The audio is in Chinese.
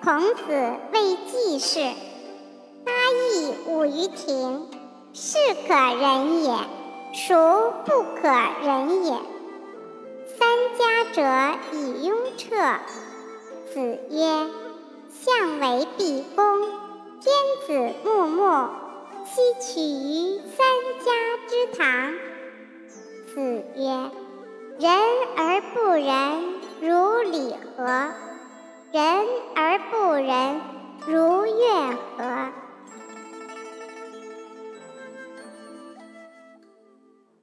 孔子谓季氏：“八佾舞于庭，是可忍也，孰不可忍也？”三家者以雍彻。子曰：“相为毕恭，天子穆穆，奚取于三家之堂？”子曰：“仁而不仁，人？而不仁，如乐何？”